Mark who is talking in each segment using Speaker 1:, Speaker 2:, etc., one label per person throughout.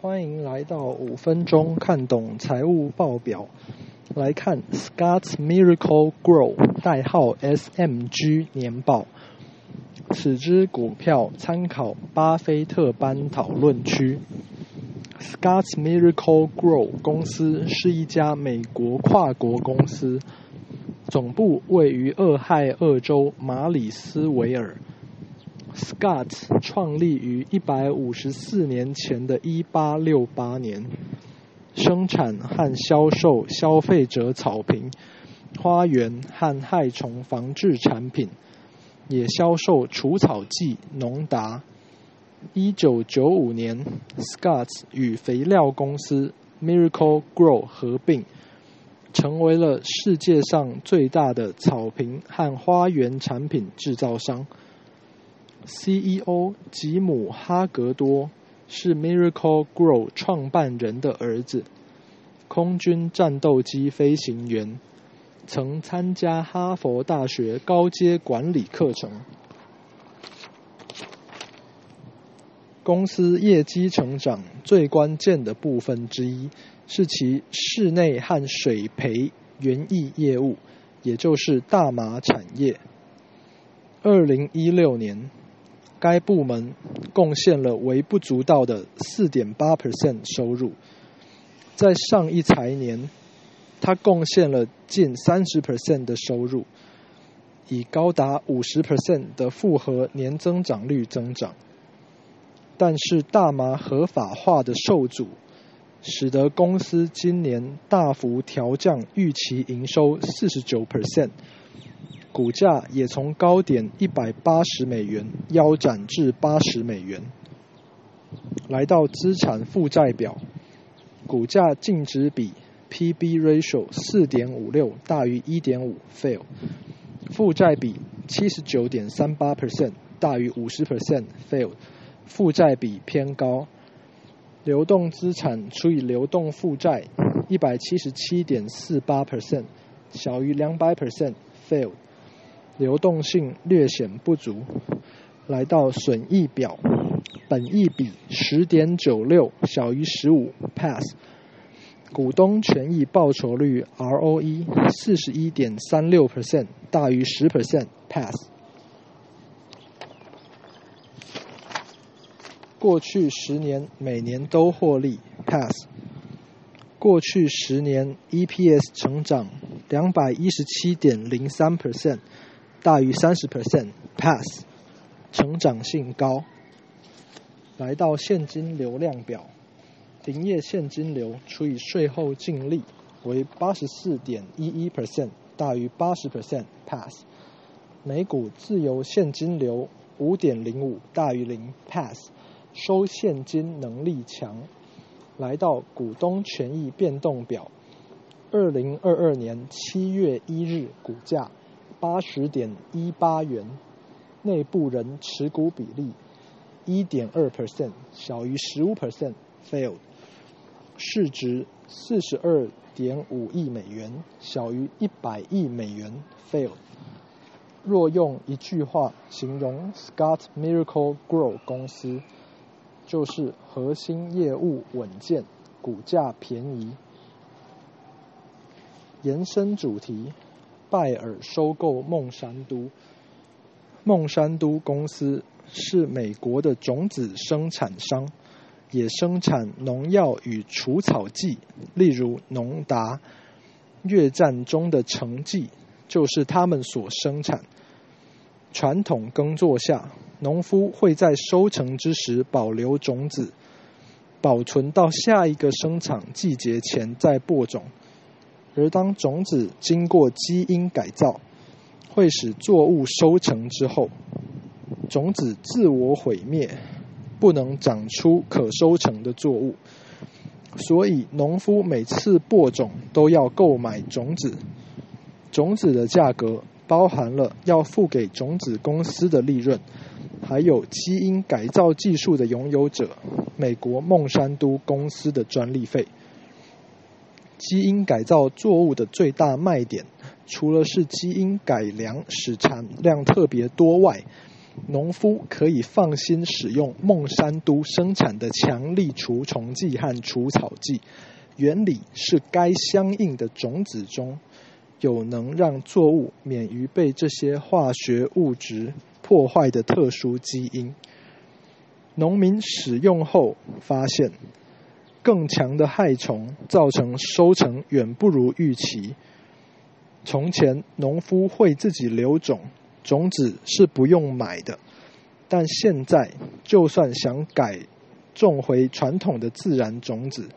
Speaker 1: 欢迎来到五分钟看懂财务报表。来看 Scotts Miracle Grow 代号 SMG 年报。此支股票参考巴菲特班讨论区。Scotts Miracle Grow 公司是一家美国跨国公司，总部位于俄亥俄州马里斯维尔。Scott 创立于一百五十四年前的一八六八年。生产和销售消费者草坪、花园和害虫防治产品，也销售除草剂农达。一九九五年，Scott 与肥料公司 Miracle Grow 合并，成为了世界上最大的草坪和花园产品制造商。CEO 吉姆哈格多。是 Miracle Grow 创办人的儿子，空军战斗机飞行员，曾参加哈佛大学高阶管理课程。公司业绩成长最关键的部分之一是其室内和水培园艺业务，也就是大麻产业。二零一六年。该部门贡献了微不足道的4.8%收入，在上一财年，它贡献了近30%的收入，以高达50%的复合年增长率增长。但是大麻合法化的受阻，使得公司今年大幅调降预期营收49%。股价也从高点一百八十美元腰斩至八十美元。来到资产负债表，股价净值比 P/B ratio 四点五六大于一点五 fail，负债比七十九点三八 percent 大于五十 percent fail，负债比偏高。流动资产除以流动负债一百七十七点四八 percent 小于两百 percent fail。流动性略显不足，来到损益表，本益比十点九六小于十五 pass，股东权益报酬率 ROE 四十一点三六 percent 大于十 percent pass，过去十年每年都获利 pass，过去十年 EPS 成长两百一十七点零三 percent。大于三十 percent pass，成长性高。来到现金流量表，营业现金流除以税后净利为八十四点一一 percent，大于八十 percent pass。每股自由现金流五点零五大于零 pass，收现金能力强。来到股东权益变动表，二零二二年七月一日股价。八十点一八元，内部人持股比例一点二 percent，小于十五 percent，failed。市值四十二点五亿美元，小于一百亿美元，failed。若用一句话形容 Scott Miracle Grow 公司，就是核心业务稳健，股价便宜。延伸主题。拜耳收购孟山都。孟山都公司是美国的种子生产商，也生产农药与除草剂，例如农达。越战中的成绩就是他们所生产。传统耕作下，农夫会在收成之时保留种子，保存到下一个生产季节前再播种。而当种子经过基因改造，会使作物收成之后，种子自我毁灭，不能长出可收成的作物。所以，农夫每次播种都要购买种子，种子的价格包含了要付给种子公司的利润，还有基因改造技术的拥有者——美国孟山都公司的专利费。基因改造作物的最大卖点，除了是基因改良使产量特别多外，农夫可以放心使用孟山都生产的强力除虫剂和除草剂，原理是该相应的种子中有能让作物免于被这些化学物质破坏的特殊基因。农民使用后发现，更强的害虫造成收成远不如预期。从前，农夫会自己留种，种子是不用买的；但现在，就算想改种回传统的自然种子，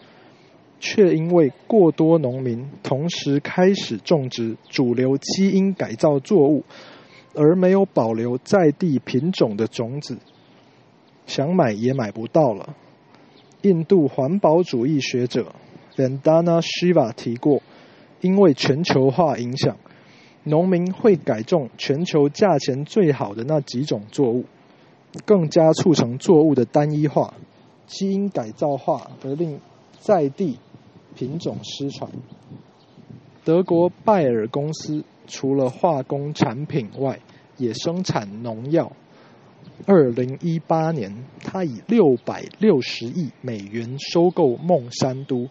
Speaker 1: 却因为过多农民同时开始种植主流基因改造作物，而没有保留在地品种的种子。想买也买不到了。印度环保主义学者 Vandana Shiva 提过，因为全球化影响，农民会改种全球价钱最好的那几种作物，更加促成作物的单一化、基因改造化，而令在地品种失传。德国拜耳公司除了化工产品外，也生产农药。二零一八年，他以六百六十亿美元收购孟山都，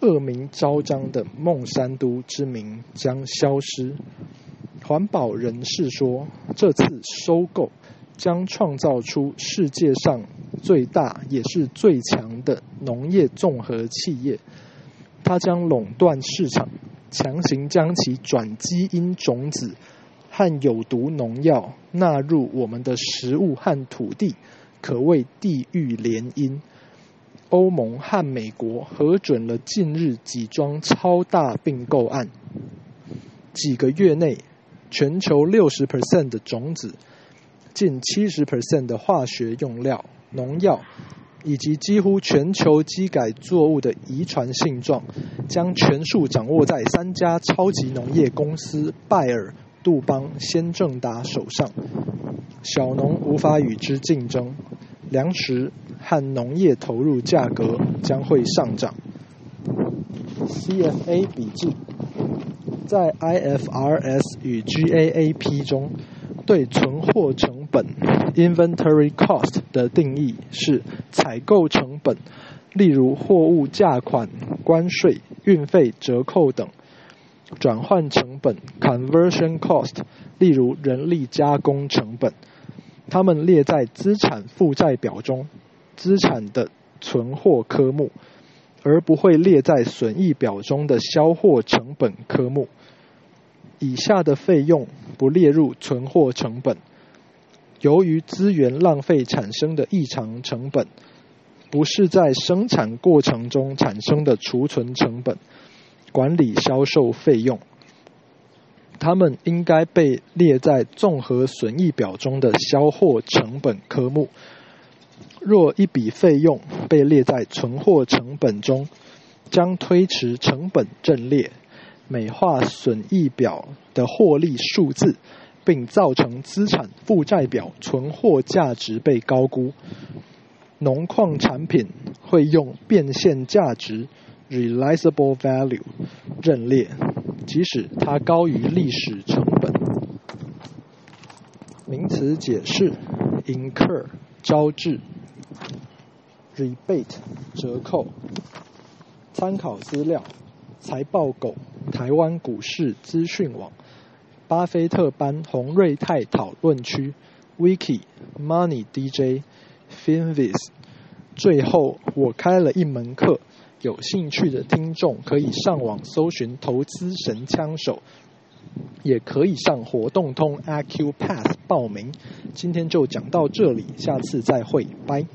Speaker 1: 恶名昭彰的孟山都之名将消失。环保人士说，这次收购将创造出世界上最大也是最强的农业综合企业，它将垄断市场，强行将其转基因种子。和有毒农药纳入我们的食物和土地，可谓地狱联姻。欧盟和美国核准了近日几桩超大并购案。几个月内，全球六十 percent 的种子、近七十 percent 的化学用料、农药，以及几乎全球机改作物的遗传性状，将全数掌握在三家超级农业公司拜耳。杜邦、先正达手上，小农无法与之竞争，粮食和农业投入价格将会上涨。CFA 笔记在 IFRS 与 GAAP 中对存货成本 （Inventory Cost） 的定义是采购成本，例如货物价款、关税、运费、折扣等。转换成本 （conversion cost），例如人力加工成本，它们列在资产负债表中资产的存货科目，而不会列在损益表中的销货成本科目。以下的费用不列入存货成本：由于资源浪费产生的异常成本，不是在生产过程中产生的储存成本。管理销售费用，它们应该被列在综合损益表中的销货成本科目。若一笔费用被列在存货成本中，将推迟成本阵列，美化损益表的获利数字，并造成资产负债表存货价值被高估。农矿产品会用变现价值。Reliable value 认列，即使它高于历史成本。名词解释：incur 招致，rebate 折扣。参考资料：财报狗、台湾股市资讯网、巴菲特班洪瑞泰讨论区、Wiki、Money DJ、Finviz。最后，我开了一门课。有兴趣的听众可以上网搜寻“投资神枪手”，也可以上活动通 Acupass 报名。今天就讲到这里，下次再会，拜。